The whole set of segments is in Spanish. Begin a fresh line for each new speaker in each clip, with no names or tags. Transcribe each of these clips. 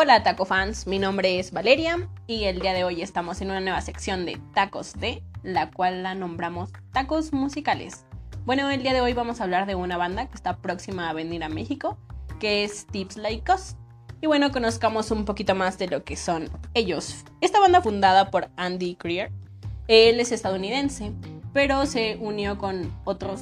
Hola taco fans, mi nombre es Valeria y el día de hoy estamos en una nueva sección de Tacos de, la cual la nombramos Tacos Musicales. Bueno, el día de hoy vamos a hablar de una banda que está próxima a venir a México, que es Tips Like Us. Y bueno, conozcamos un poquito más de lo que son ellos. Esta banda fundada por Andy Greer, él es estadounidense, pero se unió con otros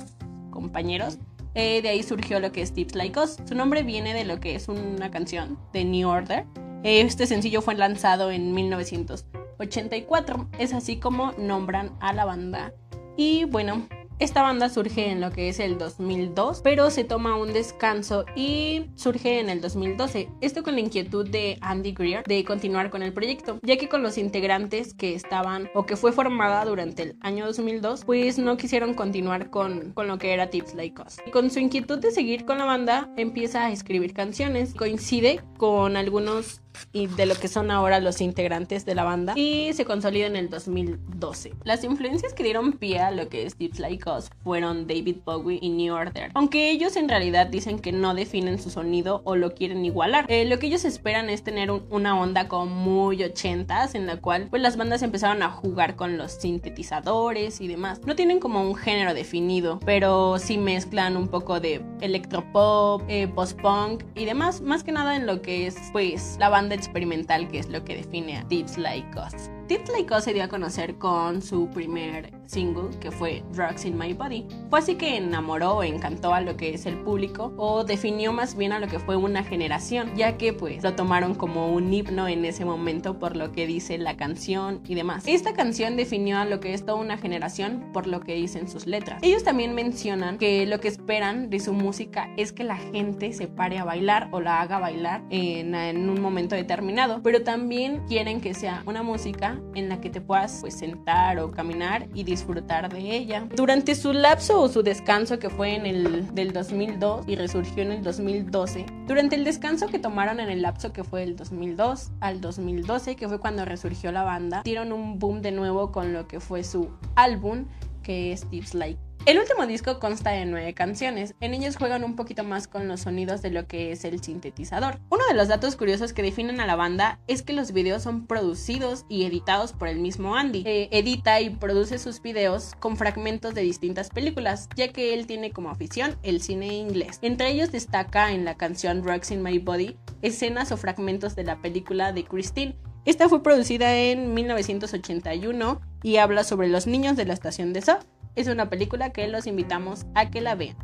compañeros eh, de ahí surgió lo que es Tips Like Us. Su nombre viene de lo que es una canción de New Order. Este sencillo fue lanzado en 1984. Es así como nombran a la banda. Y bueno, esta banda surge en lo que es el 2002, pero se toma un descanso y surge en el 2012. Esto con la inquietud de Andy Greer de continuar con el proyecto, ya que con los integrantes que estaban o que fue formada durante el año 2002, pues no quisieron continuar con, con lo que era Tips Like Us. Con su inquietud de seguir con la banda, empieza a escribir canciones. Coincide con algunos y de lo que son ahora los integrantes de la banda y se consolida en el 2012. Las influencias que dieron pie a lo que es Deep Like Us fueron David Bowie y New Order, aunque ellos en realidad dicen que no definen su sonido o lo quieren igualar. Eh, lo que ellos esperan es tener una onda como muy ochentas en la cual pues las bandas empezaron a jugar con los sintetizadores y demás. No tienen como un género definido, pero sí mezclan un poco de electropop, eh, post-punk y demás, más que nada en lo que es pues la banda experimental que es lo que define a Tips Like Us. Us se dio a conocer con su primer single que fue Drugs in My Body. Fue así que enamoró o encantó a lo que es el público o definió más bien a lo que fue una generación, ya que pues lo tomaron como un himno en ese momento por lo que dice la canción y demás. Esta canción definió a lo que es toda una generación por lo que dicen sus letras. Ellos también mencionan que lo que esperan de su música es que la gente se pare a bailar o la haga bailar en, en un momento determinado, pero también quieren que sea una música en la que te puedas pues sentar o caminar y disfrutar de ella. Durante su lapso o su descanso que fue en el del 2002 y resurgió en el 2012, durante el descanso que tomaron en el lapso que fue del 2002 al 2012, que fue cuando resurgió la banda, dieron un boom de nuevo con lo que fue su álbum que es Tips Like el último disco consta de nueve canciones. En ellos juegan un poquito más con los sonidos de lo que es el sintetizador. Uno de los datos curiosos que definen a la banda es que los videos son producidos y editados por el mismo Andy. Eh, edita y produce sus videos con fragmentos de distintas películas, ya que él tiene como afición el cine inglés. Entre ellos destaca en la canción Rocks in My Body escenas o fragmentos de la película de Christine, esta fue producida en 1981 y habla sobre los niños de la estación de Saw es una película que los invitamos a que la vean.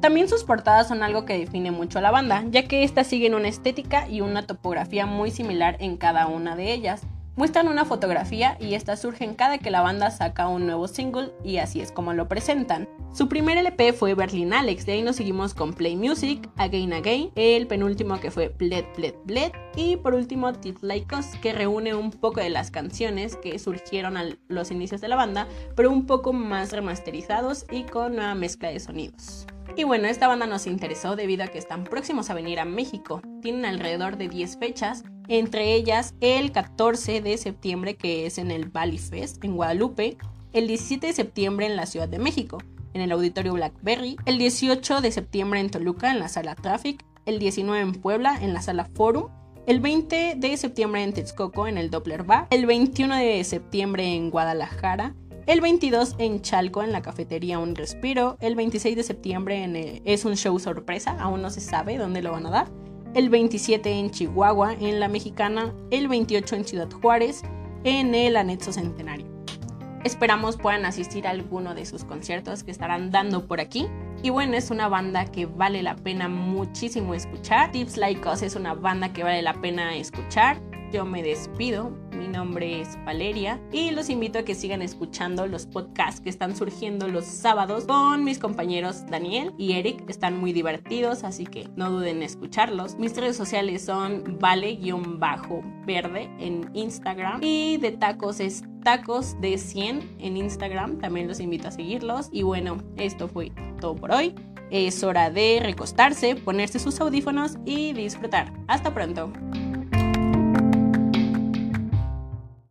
También sus portadas son algo que define mucho a la banda, ya que estas siguen una estética y una topografía muy similar en cada una de ellas. Muestran una fotografía y estas surgen cada que la banda saca un nuevo single y así es como lo presentan. Su primer LP fue Berlin Alex, de ahí nos seguimos con Play Music, Again Again, el penúltimo que fue Bled Bled Bled y por último Tip Like Us, que reúne un poco de las canciones que surgieron a los inicios de la banda, pero un poco más remasterizados y con nueva mezcla de sonidos. Y bueno, esta banda nos interesó debido a que están próximos a venir a México. Tienen alrededor de 10 fechas, entre ellas el 14 de septiembre que es en el Valley Fest en Guadalupe, el 17 de septiembre en la Ciudad de México, en el Auditorio Blackberry, el 18 de septiembre en Toluca en la Sala Traffic, el 19 en Puebla en la Sala Forum, el 20 de septiembre en Texcoco en el Doppler Bar, el 21 de septiembre en Guadalajara, el 22 en Chalco en la cafetería Un Respiro. El 26 de septiembre en es un show sorpresa, aún no se sabe dónde lo van a dar. El 27 en Chihuahua en La Mexicana. El 28 en Ciudad Juárez en el Anexo Centenario. Esperamos puedan asistir a alguno de sus conciertos que estarán dando por aquí. Y bueno, es una banda que vale la pena muchísimo escuchar. Tips Like Us es una banda que vale la pena escuchar yo me despido. Mi nombre es Valeria y los invito a que sigan escuchando los podcasts que están surgiendo los sábados con mis compañeros Daniel y Eric. Están muy divertidos, así que no duden en escucharlos. Mis redes sociales son vale-verde en Instagram y de tacos es tacos de 100 en Instagram. También los invito a seguirlos. Y bueno, esto fue todo por hoy. Es hora de recostarse, ponerse sus audífonos y disfrutar. Hasta pronto.